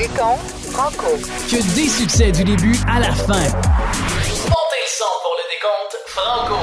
décompte franco. Que des succès du début à la fin. Montez le son pour le décompte franco.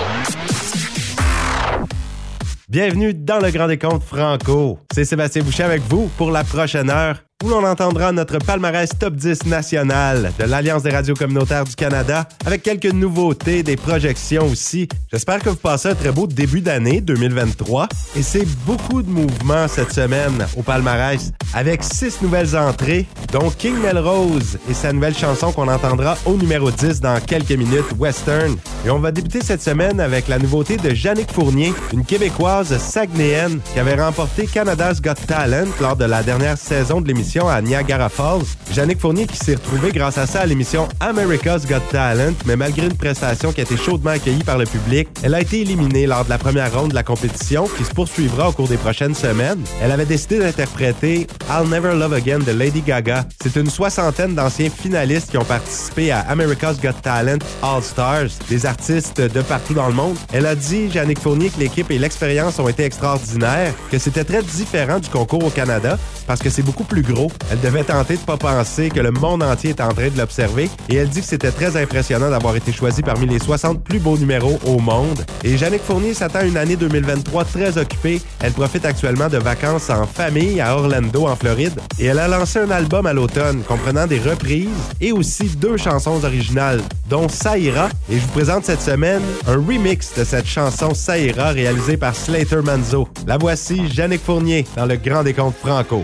Bienvenue dans le Grand Décompte Franco. C'est Sébastien Boucher avec vous pour la prochaine heure où l'on entendra notre palmarès top 10 national de l'Alliance des radios communautaires du Canada avec quelques nouveautés, des projections aussi. J'espère que vous passez un très beau début d'année 2023 et c'est beaucoup de mouvements cette semaine au palmarès avec six nouvelles entrées dont King Melrose et sa nouvelle chanson qu'on entendra au numéro 10 dans quelques minutes, Western. Et on va débuter cette semaine avec la nouveauté de Jannick Fournier, une Québécoise saguenéenne qui avait remporté Canada's Got Talent lors de la dernière saison de l'émission à Niagara Falls. Jannick Fournier qui s'est retrouvée grâce à ça à l'émission America's Got Talent, mais malgré une prestation qui a été chaudement accueillie par le public, elle a été éliminée lors de la première ronde de la compétition qui se poursuivra au cours des prochaines semaines. Elle avait décidé d'interpréter I'll Never Love Again de Lady Gaga. C'est une soixantaine d'anciens finalistes qui ont participé à America's Got Talent All Stars, des artistes de partout dans le monde. Elle a dit, Jannick Fournier, que l'équipe et l'expérience ont été extraordinaires, que c'était très différent du concours au Canada parce que c'est beaucoup plus gros elle devait tenter de pas penser que le monde entier est en train de l'observer et elle dit que c'était très impressionnant d'avoir été choisie parmi les 60 plus beaux numéros au monde. Et Jannick Fournier s'attend à une année 2023 très occupée. Elle profite actuellement de vacances en famille à Orlando, en Floride. Et elle a lancé un album à l'automne comprenant des reprises et aussi deux chansons originales, dont Saïra. Et je vous présente cette semaine un remix de cette chanson Saïra réalisée par Slater Manzo. La voici, Jannick Fournier, dans le Grand Décompte Franco.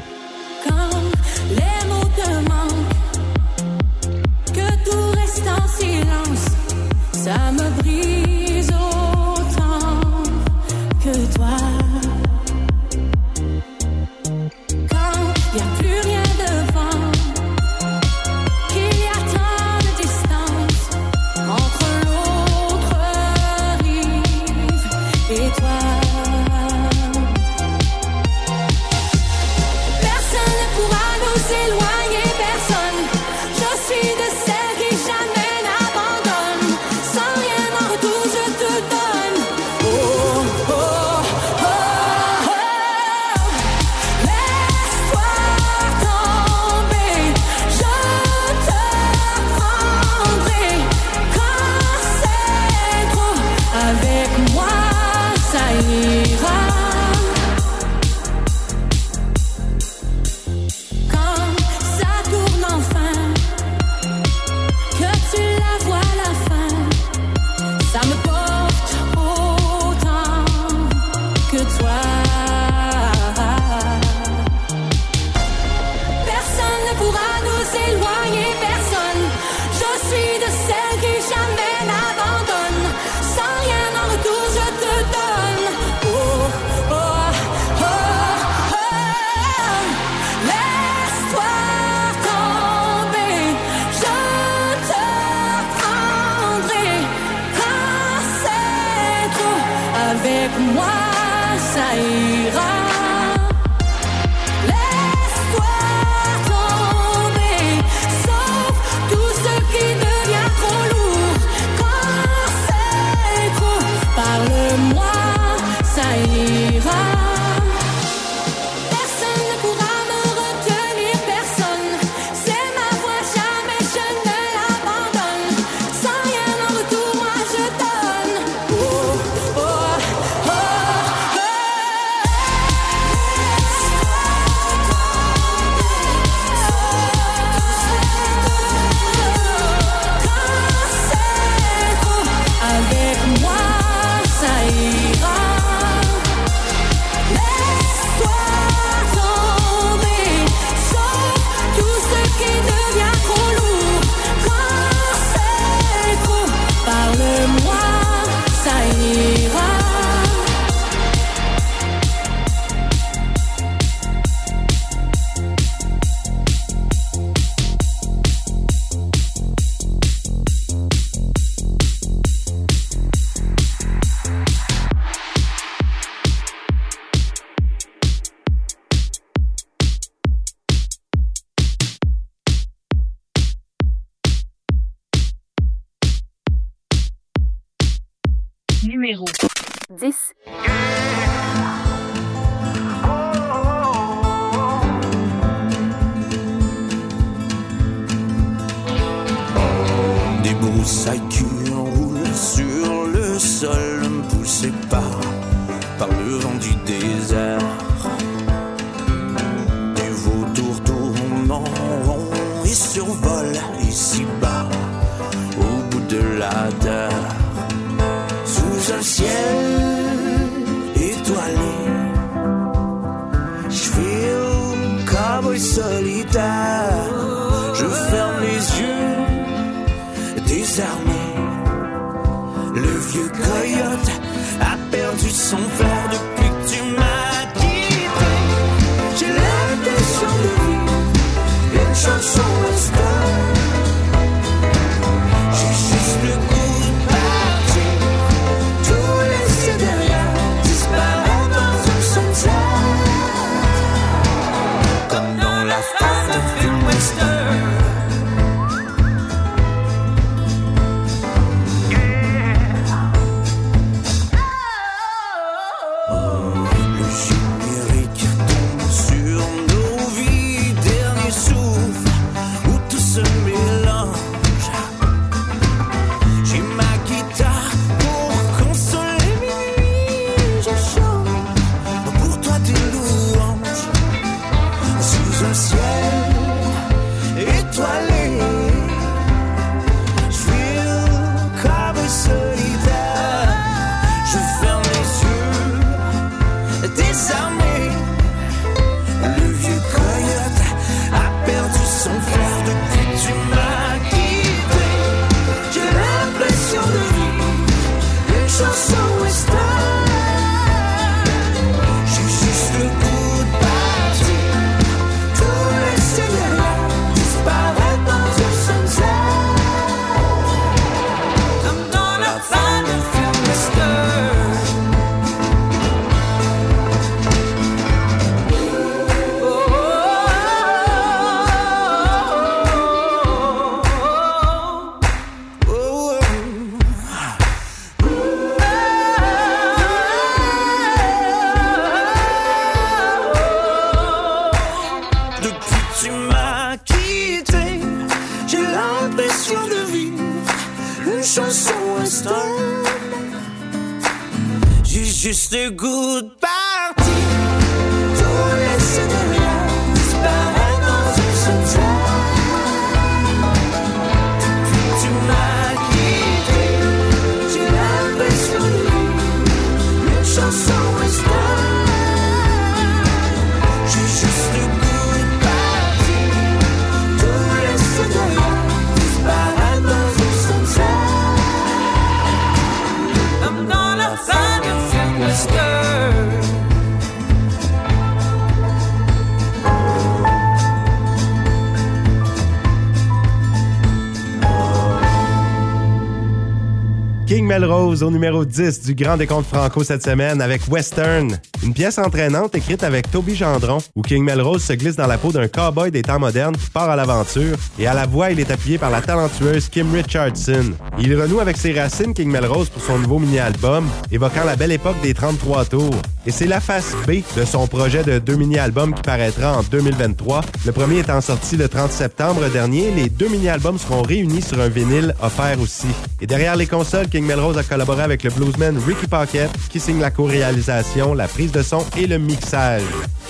Au numéro 10 du Grand Décompte Franco cette semaine avec Western, une pièce entraînante écrite avec Toby Gendron où King Melrose se glisse dans la peau d'un cowboy des temps modernes qui part à l'aventure et à la voix il est appuyé par la talentueuse Kim Richardson. Il renoue avec ses racines King Melrose pour son nouveau mini-album évoquant la belle époque des 33 tours et c'est la face B de son projet de deux mini-albums qui paraîtra en 2023. Le premier étant sorti le 30 septembre dernier, les deux mini-albums seront réunis sur un vinyle offert aussi. Et derrière les consoles, King Melrose a collaboré avec le bluesman Ricky Pocket qui signe la co-réalisation, la prise de son et le mixage.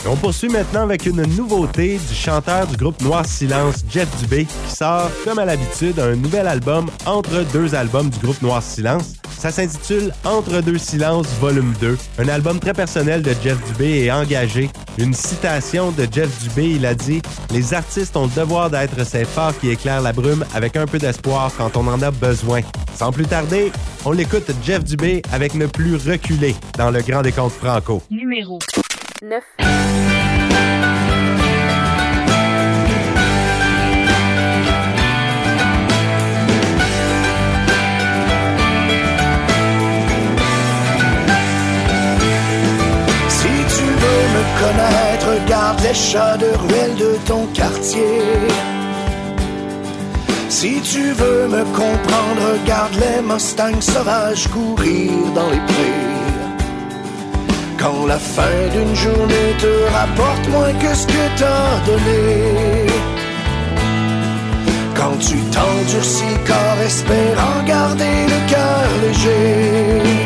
Et on poursuit maintenant avec une nouveauté du chanteur du groupe Noir Silence, Jeff Dubé, qui sort, comme à l'habitude, un nouvel album entre deux albums du groupe Noir Silence. Ça s'intitule Entre deux silences, volume 2. Un album très personnel de Jeff Dubé et engagé. Une citation de Jeff Dubé, il a dit Les artistes ont le devoir d'être ces phares qui éclairent la brume avec un peu d'espoir quand on en a besoin. Sans plus tarder, on l'écoute Jeff Dubé avec Ne plus reculer dans le Grand Décompte Franco. Numéro 9. Regarde les chats de ruelle de ton quartier. Si tu veux me comprendre, regarde les Mustangs sauvages courir dans les prés. Quand la fin d'une journée te rapporte moins que ce que t'as donné. Quand tu t'endurcis corps espérant garder le cœur léger.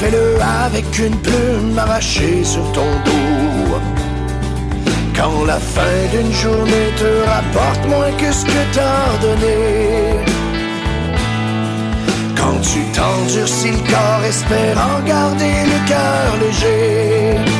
Fais-le avec une plume arrachée sur ton dos. Quand la fin d'une journée te rapporte moins que ce que t'as donné. Quand tu t'endurcis le corps, espérant garder le cœur léger.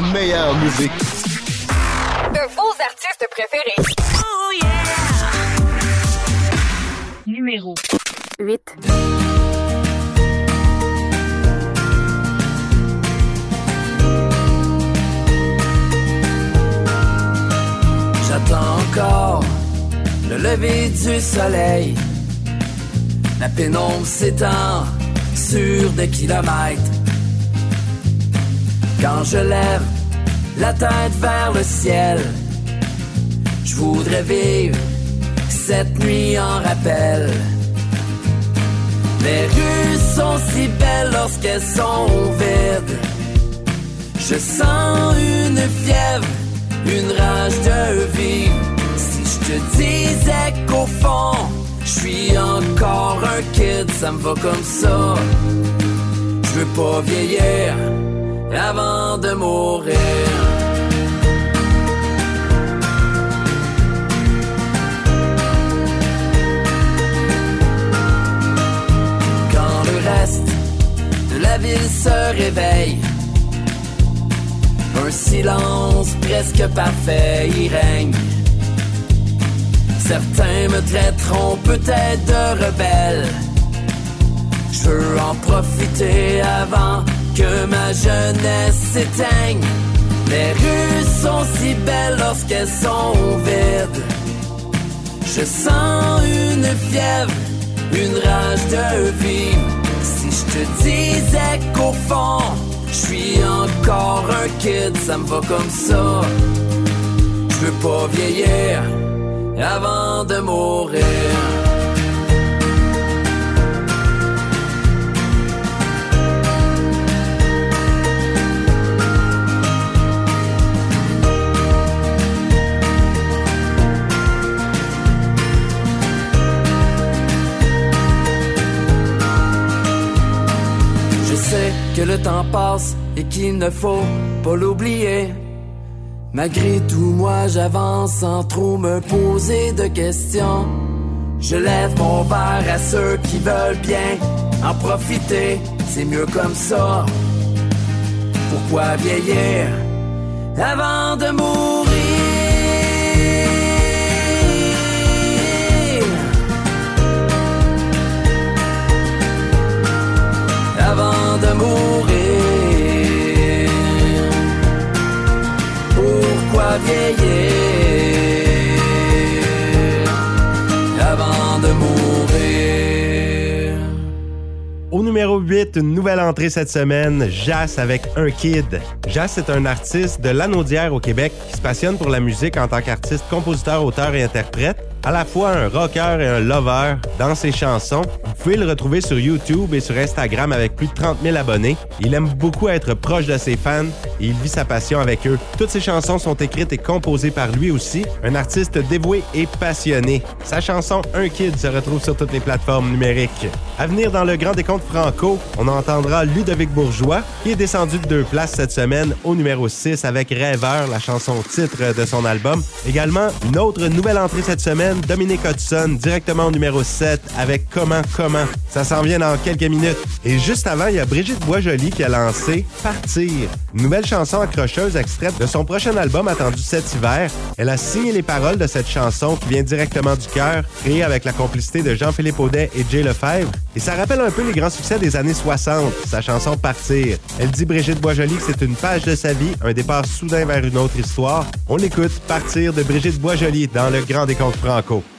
La meilleure musique. De vos artistes préférés. Numéro 8. J'attends encore le lever du soleil. La pénombre s'étend sur des kilomètres. Quand je lève la tête vers le ciel, je voudrais vivre cette nuit en rappel. Les rues sont si belles lorsqu'elles sont vides. Je sens une fièvre, une rage de vivre. Si je te disais qu'au fond, je suis encore un kid, ça me va comme ça. Je veux pas vieillir avant de mourir. Quand le reste de la ville se réveille, un silence presque parfait y règne. Certains me traiteront peut-être de rebelle. Je veux en profiter avant que ma jeunesse s'éteigne. Les rues sont si belles lorsqu'elles sont vides. Je sens une fièvre, une rage de vivre. Si je te disais qu'au fond, je suis encore un kid, ça me va comme ça. Je veux pas vieillir avant de mourir. Que le temps passe et qu'il ne faut pas l'oublier. Malgré tout, moi j'avance sans trop me poser de questions. Je lève mon verre à ceux qui veulent bien en profiter, c'est mieux comme ça. Pourquoi vieillir avant de mourir? De mourir. Pourquoi vieillir avant de mourir? Au numéro 8, une nouvelle entrée cette semaine, Jas avec un kid. Jas est un artiste de Lanaudière au Québec qui se passionne pour la musique en tant qu'artiste, compositeur, auteur et interprète. À la fois un rocker et un lover dans ses chansons. Vous pouvez le retrouver sur YouTube et sur Instagram avec plus de 30 000 abonnés. Il aime beaucoup être proche de ses fans et il vit sa passion avec eux. Toutes ses chansons sont écrites et composées par lui aussi, un artiste dévoué et passionné. Sa chanson Un Kid se retrouve sur toutes les plateformes numériques. À venir dans le Grand Décompte Franco, on entendra Ludovic Bourgeois, qui est descendu de deux places cette semaine au numéro 6 avec Rêveur, la chanson titre de son album. Également, une autre nouvelle entrée cette semaine, Dominique Hudson, directement au numéro 7 avec Comment Comment. Ça s'en vient dans quelques minutes. Et juste avant, il y a Brigitte Boisjoli qui a lancé Partir, nouvelle chanson accrocheuse extraite de son prochain album attendu cet hiver. Elle a signé les paroles de cette chanson qui vient directement du cœur, créée avec la complicité de Jean-Philippe Audet et Jay Lefebvre. Et ça rappelle un peu les grands succès des années 60, sa chanson Partir. Elle dit Brigitte Boisjoli que c'est une page de sa vie, un départ soudain vers une autre histoire. On l'écoute Partir de Brigitte Boisjoli dans le Grand Décompte Franco.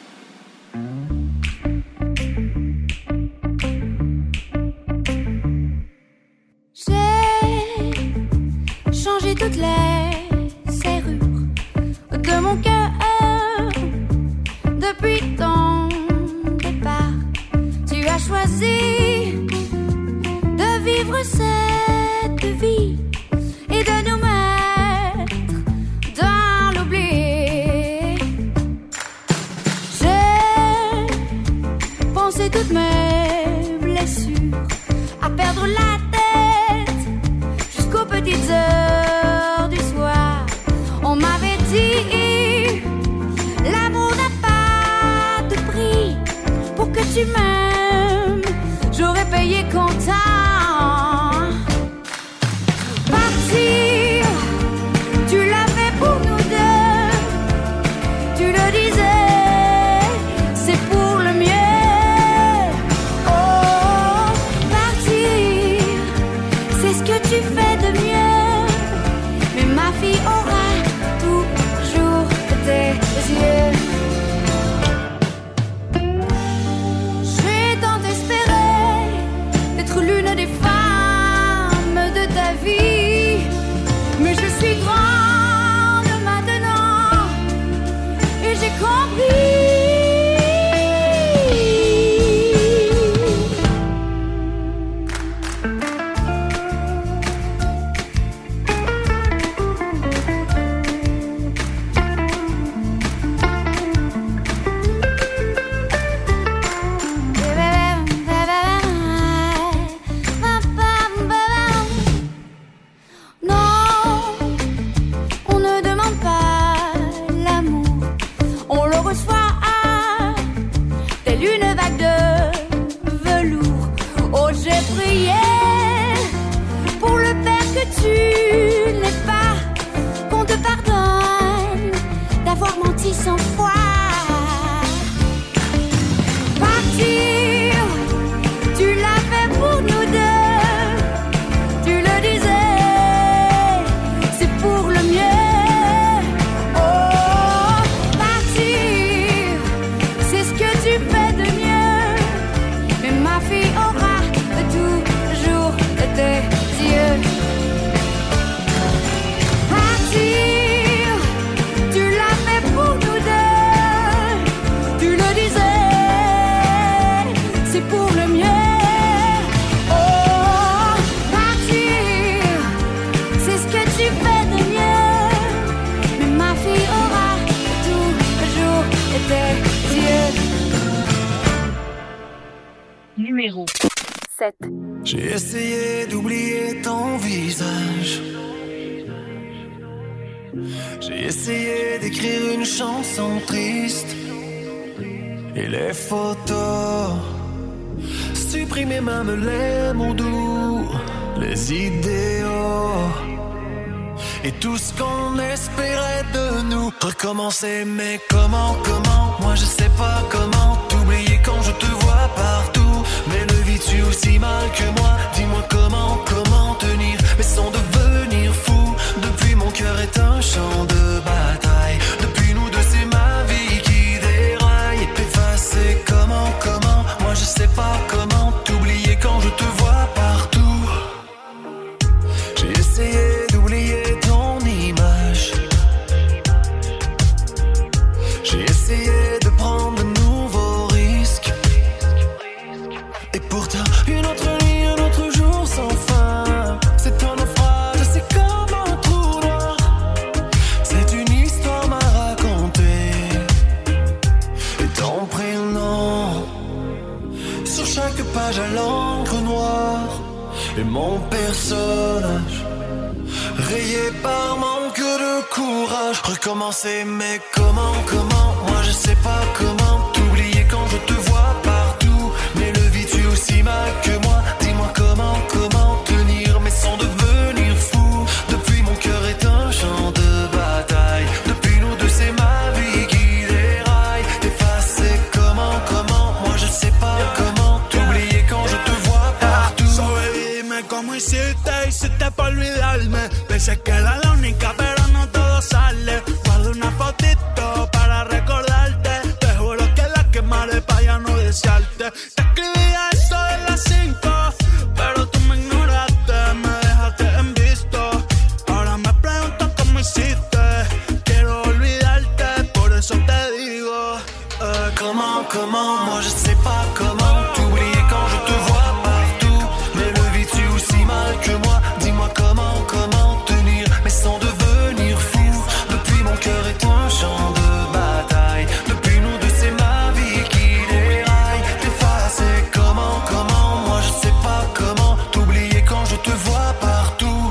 Sais pas comment t'oublier quand je te vois partout. Mais le vis-tu aussi mal que moi Dis-moi comment, comment tenir, mais sans devenir fou. Depuis mon cœur est un champ de bataille. Depuis nous deux, c'est ma vie qui déraille. T'effacer comment, comment, moi je sais pas comment t'oublier quand je te vois partout.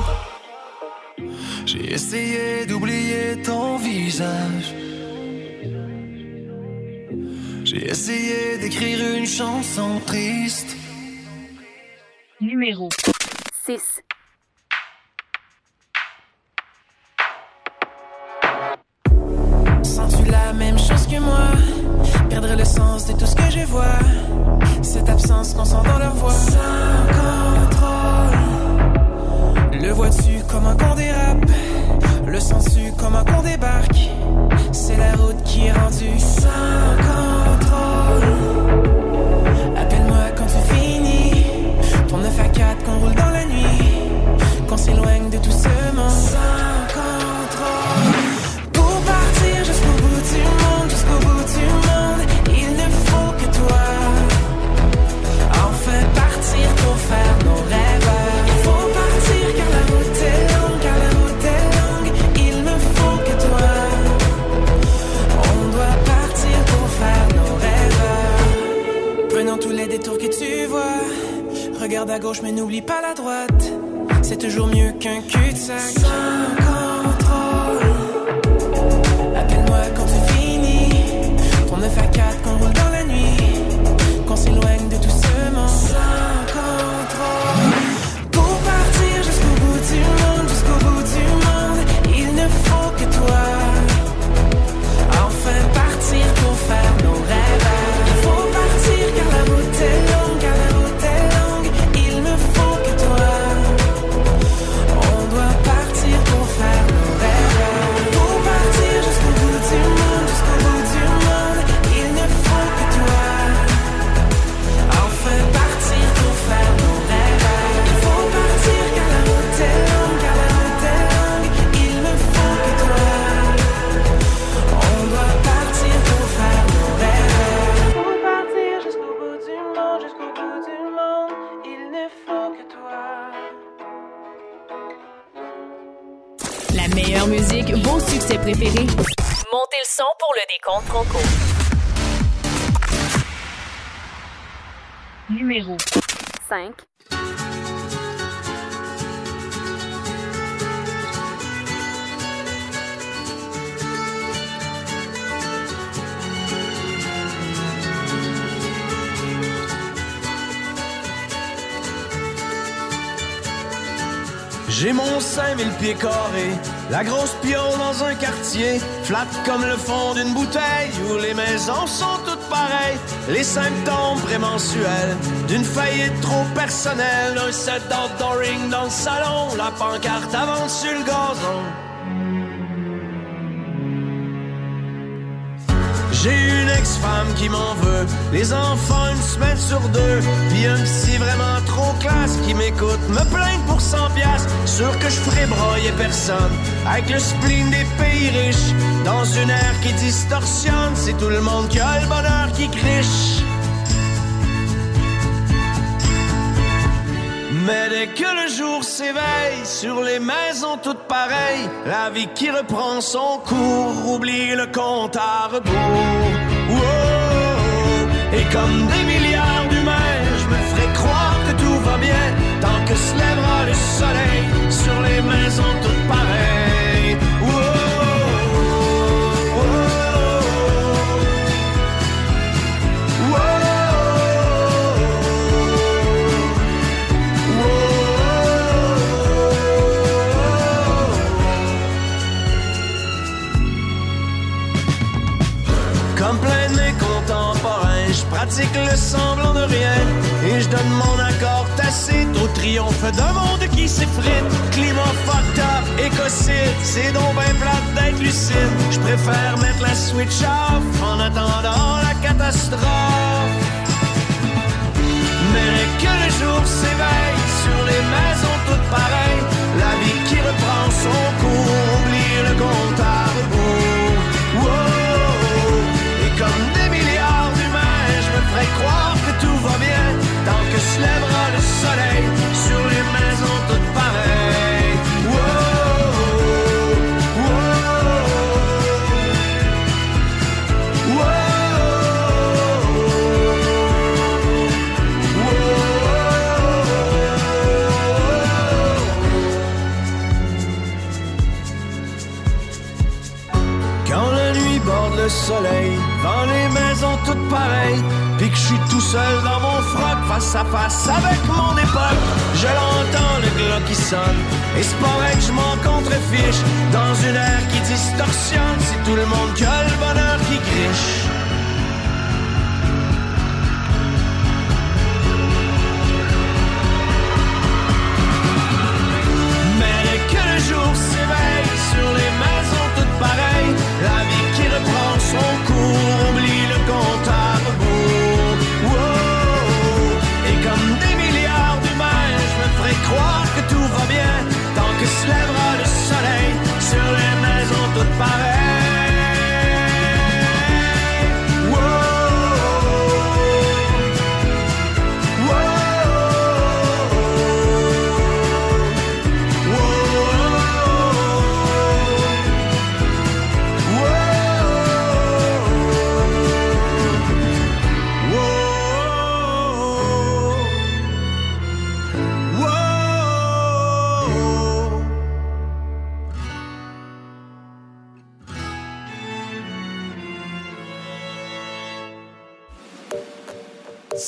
J'ai essayé d'oublier ton visage. Chanson triste. Numéro Regarde gauche mais n'oublie pas la droite. C'est toujours mieux qu'un cul-de-sac. Sans contrôle. Appelle-moi quand tu finis. Ton 9 à 4 qu'on roule dans la nuit. Qu'on s'éloigne de tout ce monde. Sans contrôle. Pour partir jusqu'au bout du monde, jusqu'au bout du monde, il ne faut que toi. Enfin partir pour faire nos rêves. Préférés. Montez le son pour le décompte Franco. Numéro 5. J'ai mon 5000 pieds carrés, la grosse piole dans un quartier, flat comme le fond d'une bouteille, où les maisons sont toutes pareilles, les symptômes prémensuels d'une faillite trop personnelle, un set d'outdooring dans le salon, la pancarte avance sur le gazon. J'ai une ex-femme qui m'en veut, les enfants une semaine sur deux, puis un psy vraiment trop classe qui m'écoute, me plaindre pour 100 piastres, sûr que je ferai broyer personne, avec le spleen des pays riches, dans une ère qui distorsionne, c'est tout le monde qui a le bonheur qui criche. Mais dès que le jour s'éveille sur les maisons toutes pareilles, la vie qui reprend son cours, oublie le compte à rebours. Et comme des que se lèvera le soleil sur les maisons toutes pareilles. Comme plein de mes contemporains, je pratique le semblant de rien et je donne mon accord tacite au triomphe d'un monde qui s'effrite. Climat fucked up, écocide, c'est donc ben plate d'être lucide. Je préfère mettre la switch off en attendant la catastrophe. Mais que le jour s'éveille sur les maisons toutes pareilles, la vie qui reprend son cours, oublie le compte à rebours. Wow! Et comme des milliards d'humains, je me ferai croire se lèvera le soleil sur les maisons toutes pareilles. Quand la nuit borde le soleil, dans les maisons toutes pareilles, suis tout seul dans mon froc, face à face avec mon époque, je l'entends le glas qui sonne, et c'est pas vrai que je m'en contrefiche, dans une ère qui distorsionne, c'est tout le monde qui le bonheur qui griche.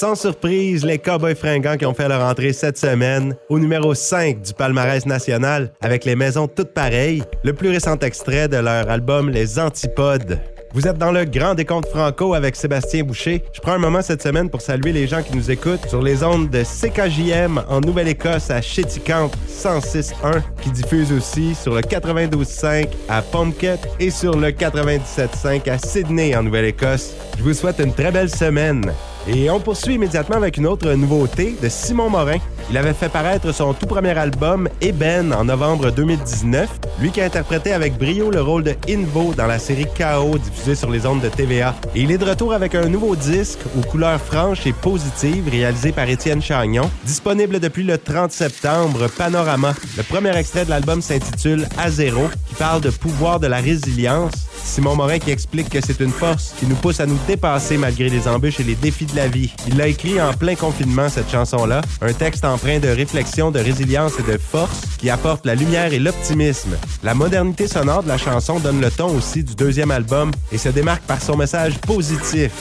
Sans surprise, les Cowboys fringants qui ont fait leur entrée cette semaine au numéro 5 du palmarès national avec les maisons toutes pareilles, le plus récent extrait de leur album Les Antipodes. Vous êtes dans le grand décompte franco avec Sébastien Boucher. Je prends un moment cette semaine pour saluer les gens qui nous écoutent sur les ondes de CKJM en Nouvelle-Écosse à Chéticamp 106.1 qui diffuse aussi sur le 92.5 à Pomket et sur le 97.5 à Sydney en Nouvelle-Écosse. Je vous souhaite une très belle semaine. Et on poursuit immédiatement avec une autre nouveauté de Simon Morin. Il avait fait paraître son tout premier album Eben en novembre 2019, lui qui a interprété avec brio le rôle de Invo dans la série KO diffusée sur les ondes de TVA. Et il est de retour avec un nouveau disque aux couleurs franches et positives réalisé par Étienne Chagnon, disponible depuis le 30 septembre, Panorama. Le premier extrait de l'album s'intitule À zéro, qui parle de pouvoir de la résilience. Simon Morin qui explique que c'est une force qui nous pousse à nous dépasser malgré les embûches et les défis de la vie. Il l'a écrit en plein confinement, cette chanson-là, un texte empreint de réflexion, de résilience et de force qui apporte la lumière et l'optimisme. La modernité sonore de la chanson donne le ton aussi du deuxième album et se démarque par son message positif.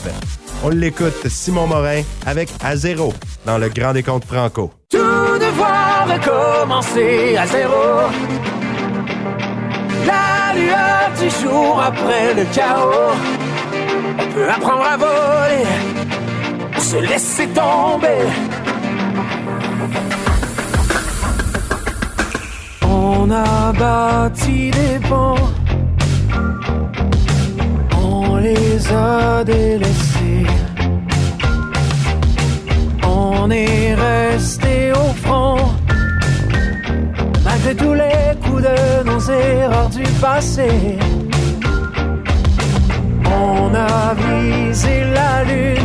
On l'écoute, Simon Morin, avec À zéro, dans le Grand Décompte Franco. Tout devoir recommencer à zéro. La lueur du jour après le chaos. On peut apprendre à voler, se laisser tomber. On a bâti des ponts, on les a délaissés. On est resté au front, malgré tous les coups de nos erreurs du passé. On a visé la lune,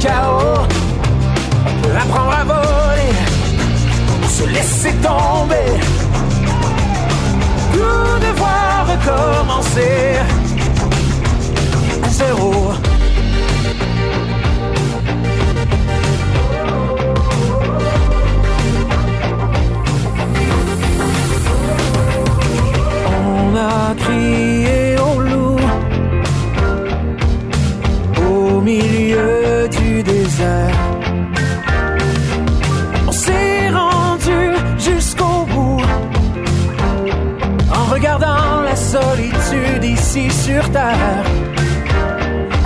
chaos, apprendre à voler, se laisser tomber, tout devoir recommencer à zéro. sur terre.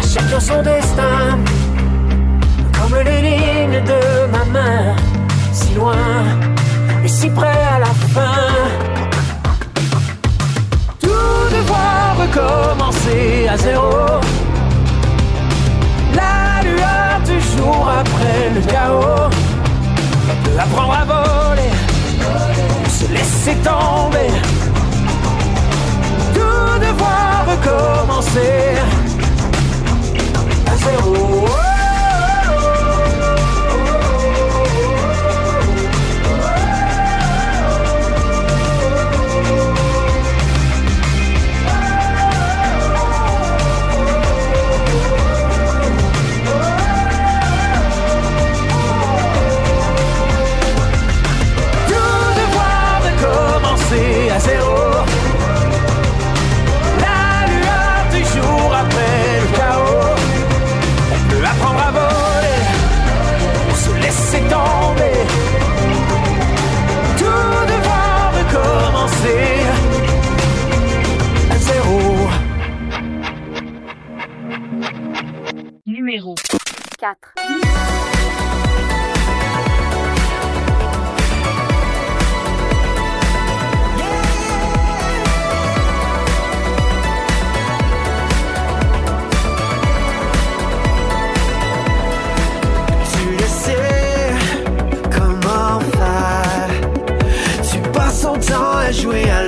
À chacun son destin, comme les lignes de ma main, si loin et si près à la fin. Tout devoir recommencer à zéro. La lueur du jour après le chaos. Apprendre à voler, se laisser tomber recommencer à zéro. jouer à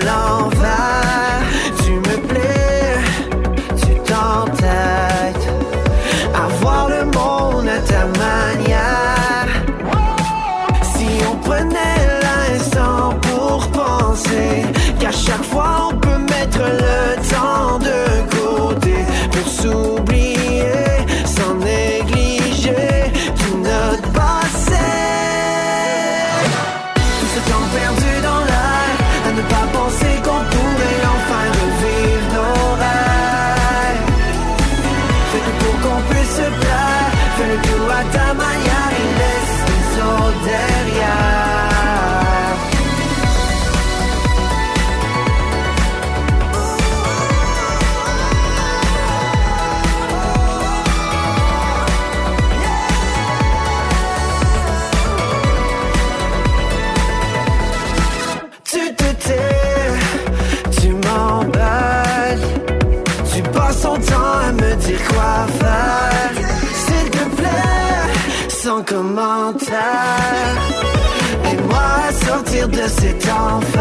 de s'étanfler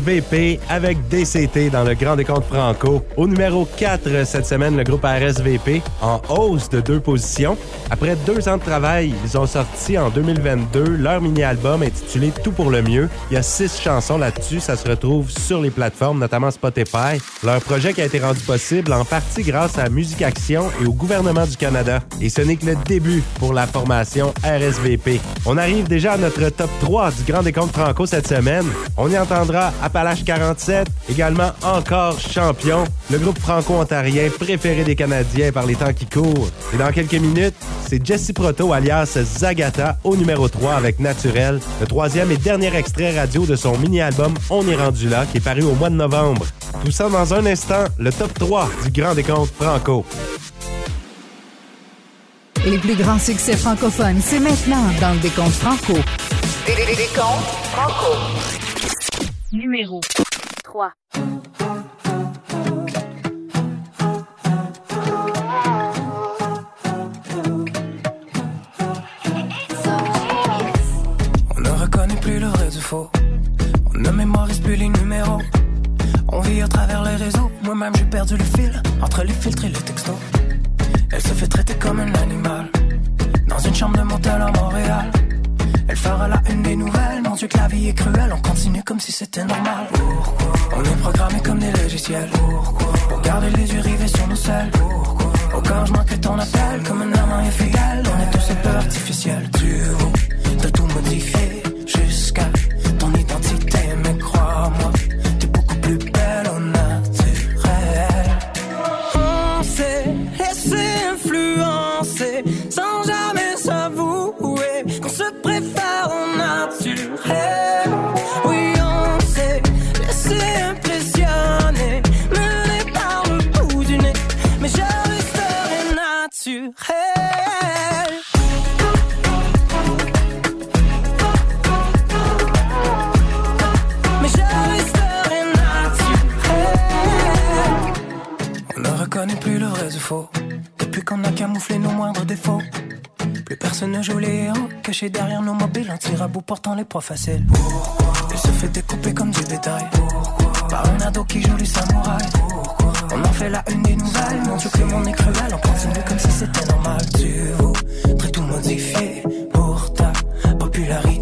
RSVP avec DCT dans le Grand Décompte Franco. Au numéro 4 cette semaine, le groupe RSVP en hausse de deux positions. Après deux ans de travail, ils ont sorti en 2022 leur mini-album intitulé Tout pour le mieux. Il y a six chansons là-dessus. Ça se retrouve sur les plateformes, notamment Spotify. Leur projet qui a été rendu possible en partie grâce à Musique Action et au gouvernement du Canada. Et ce n'est que le début pour la formation RSVP. On arrive déjà à notre top 3 du Grand Décompte Franco cette semaine. On y entendra Appalache 47, également Encore Champion, le groupe franco-ontarien préféré des Canadiens par les temps qui courent. Et dans quelques minutes, c'est Jesse Proto alias Zagata au numéro 3 avec Naturel, le troisième et dernier extrait radio de son mini-album On est rendu là qui est paru au mois de novembre. Tout ça dans un instant, le top 3 du Grand Décompte Franco. Les plus grands succès francophones, c'est maintenant dans le décompte franco. Décompte Franco. Numéro 3. On vit à travers les réseaux. Moi-même, j'ai perdu le fil entre les filtres et les textos. Elle se fait traiter comme un animal. Dans une chambre de motel à Montréal. Elle fera la une des nouvelles. Mon Dieu, que la vie est cruelle. On continue comme si c'était normal. Pourquoi? On est programmé comme des logiciels. Pourquoi? Pour garder les yeux rivés sur nos selles. Pourquoi? Au quand je manque ton appel, comme un amant infidèle. On est tous un peu artificiels. Tu veux de tout modifier tire à bout portant les proies faciles. Il se fait découper comme du bétail. Par un ado qui joue les samouraï. On en fait la une des nouvelles. Mon Dieu, que le monde est cruel. On continue comme si c'était normal. Tu voudrais tout modifier pour ta popularité.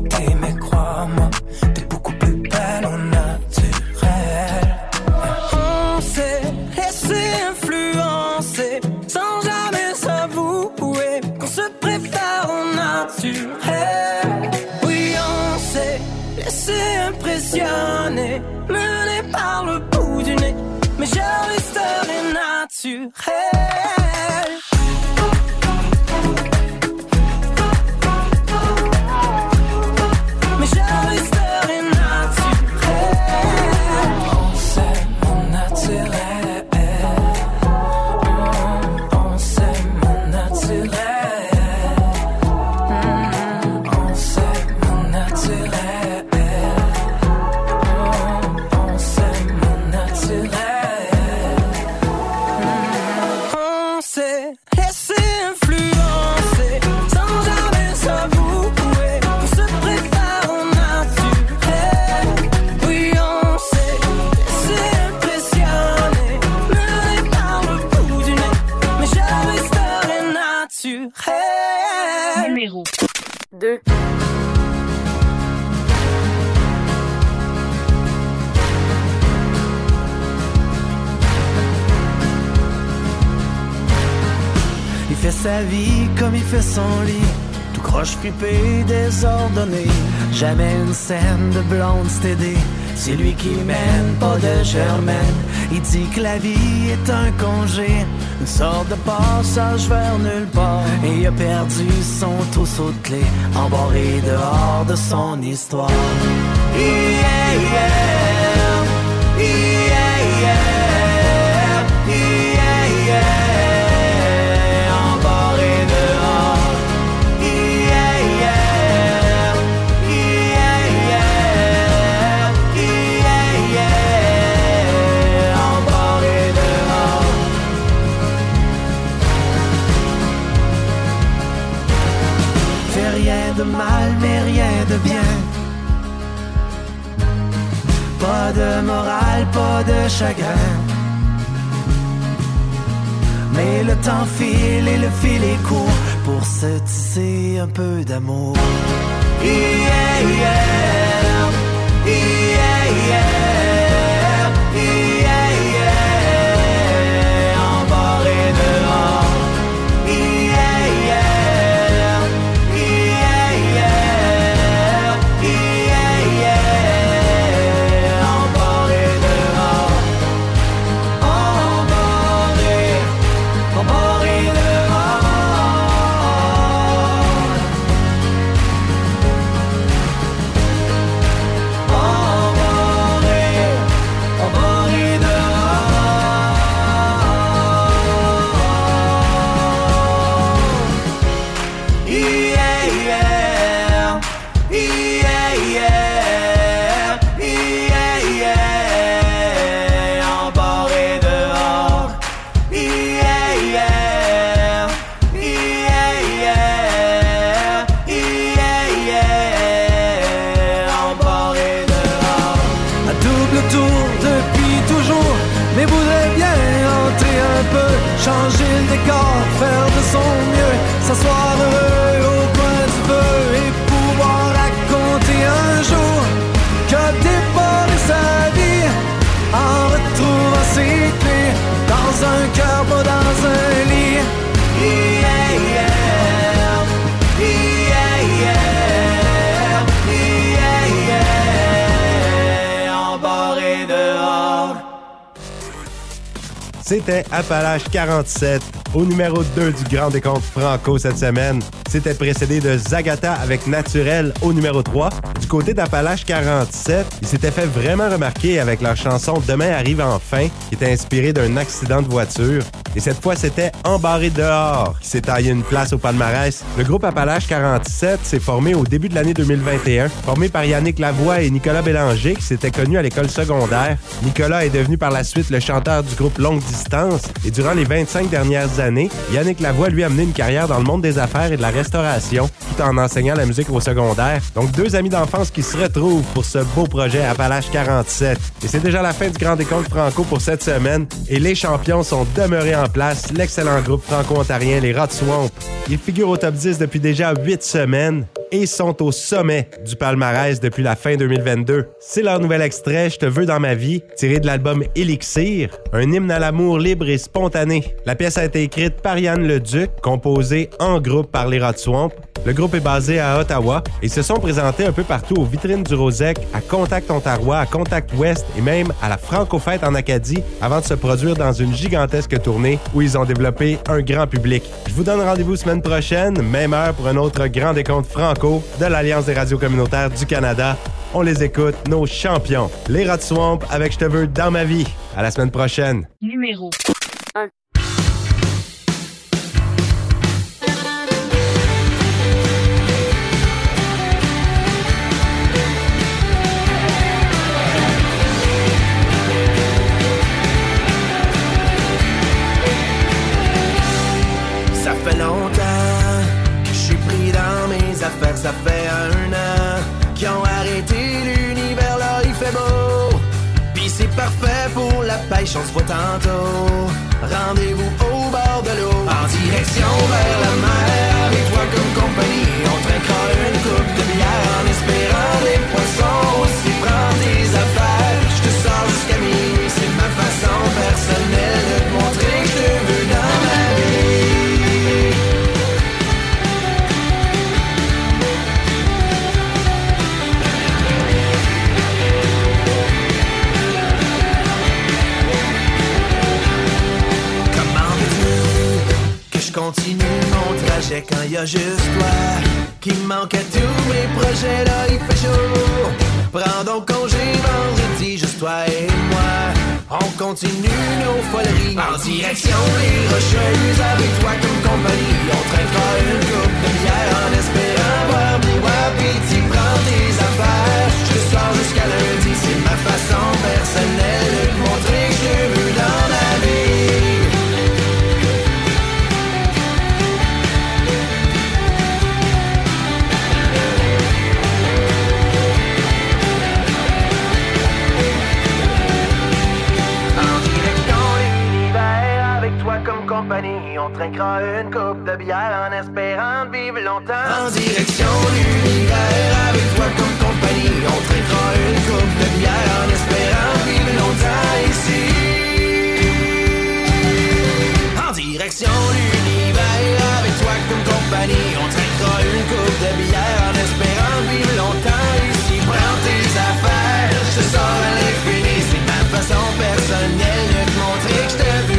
Lit. Tout croche fripé, désordonné. Jamais une scène de blonde stédée. C'est lui qui mène, pas de germaine. Il dit que la vie est un congé. Une sorte de passage vers nulle part. Et il a perdu son trousseau de clés. Embarré dehors de son histoire. Rien de mal, mais rien de bien. Pas de morale, pas de chagrin. Mais le temps file et le fil est court pour se tisser un peu d'amour. Changer le décor, faire de son mieux, s'asseoir C'était Appalache 47 au numéro 2 du Grand Décompte Franco cette semaine. C'était précédé de Zagata avec Naturel au numéro 3. Du côté d'Appalache 47, ils s'étaient fait vraiment remarquer avec leur chanson Demain arrive enfin, qui était inspirée d'un accident de voiture. Et cette fois, c'était Embarré dehors qui s'est taillé une place au palmarès. Le groupe Appalache 47 s'est formé au début de l'année 2021, formé par Yannick Lavoie et Nicolas Bélanger qui s'étaient connus à l'école secondaire. Nicolas est devenu par la suite le chanteur du groupe Longue Distance et durant les 25 dernières années, Yannick Lavoie lui a mené une carrière dans le monde des affaires et de la restauration tout en enseignant la musique au secondaire. Donc deux amis d'enfance qui se retrouvent pour ce beau projet Appalache 47. Et c'est déjà la fin du Grand Décompte Franco pour cette semaine et les champions sont demeurés en place, l'excellent groupe franco-ontarien les Rats Swamp. Ils figurent au top 10 depuis déjà 8 semaines et sont au sommet du palmarès depuis la fin 2022. C'est leur nouvel extrait Je te veux dans ma vie, tiré de l'album Elixir, un hymne à l'amour libre et spontané. La pièce a été écrite par Yann Leduc, composée en groupe par les Rats Le groupe est basé à Ottawa et se sont présentés un peu partout aux vitrines du Rosec, à Contact Ontario, à Contact West et même à la Franco-Fête en Acadie avant de se produire dans une gigantesque tournée où ils ont développé un grand public. Je vous donne rendez-vous semaine prochaine, même heure pour un autre grand décompte franco de l'Alliance des radios communautaires du Canada. On les écoute, nos champions, les Rats Swamp avec Je te veux dans ma vie. À la semaine prochaine. Numéro affaires, ça fait un an qu'ils ont arrêté l'univers, là il fait beau. Pis c'est parfait pour la pêche, on se voit tantôt. Rendez-vous au bord de l'eau, en direction vers la mer, avec toi comme compagnie. On trinquera une coupe de bière en espérant des poissons. Si prends tes affaires, je te sors jusqu'à minuit, c'est ma façon personnelle de trajet quand il y a juste toi qui manque à tous mes projets là il fait chaud. Prends donc congé vendredi, juste toi et moi. On continue nos foleries en direction les rocheuses avec toi comme compagnie. On traînera une coupe de bière en espérant voir wapis. Tu prends tes affaires, je sors jusqu'à lundi. C'est ma façon personnelle de montrer que je veux compagnie, on trinquera une coupe de bière en espérant de vivre longtemps. En direction l'univers, avec toi comme compagnie, on trinquera une coupe de bière en espérant vivre longtemps ici. En direction l'univers, avec toi comme compagnie, on trinquera une coupe de bière en espérant vivre longtemps ici. Prends tes affaires, je te sors à l'infini, c'est ma façon personnelle de te montrer que je te